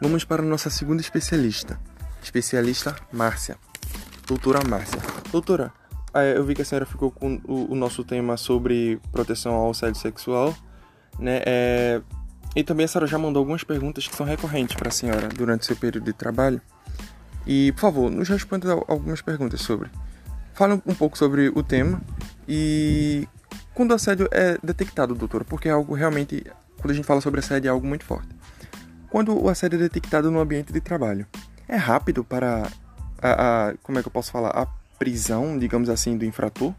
Vamos para a nossa segunda especialista, especialista Márcia, doutora Márcia. Doutora, eu vi que a senhora ficou com o, nosso tema sobre proteção ao assédio sexual, né? É, e também a senhora já mandou algumas perguntas que são recorrentes para a senhora durante seu período de trabalho. E, por favor, nos responda algumas perguntas sobre. Fala um pouco sobre o tema e quando o assédio é detectado, doutora, porque é algo realmente, quando a gente fala sobre assédio, é algo muito forte. Quando o assédio é detectado no ambiente de trabalho, é rápido para a, a como é que eu posso falar, a prisão, digamos assim, do infrator?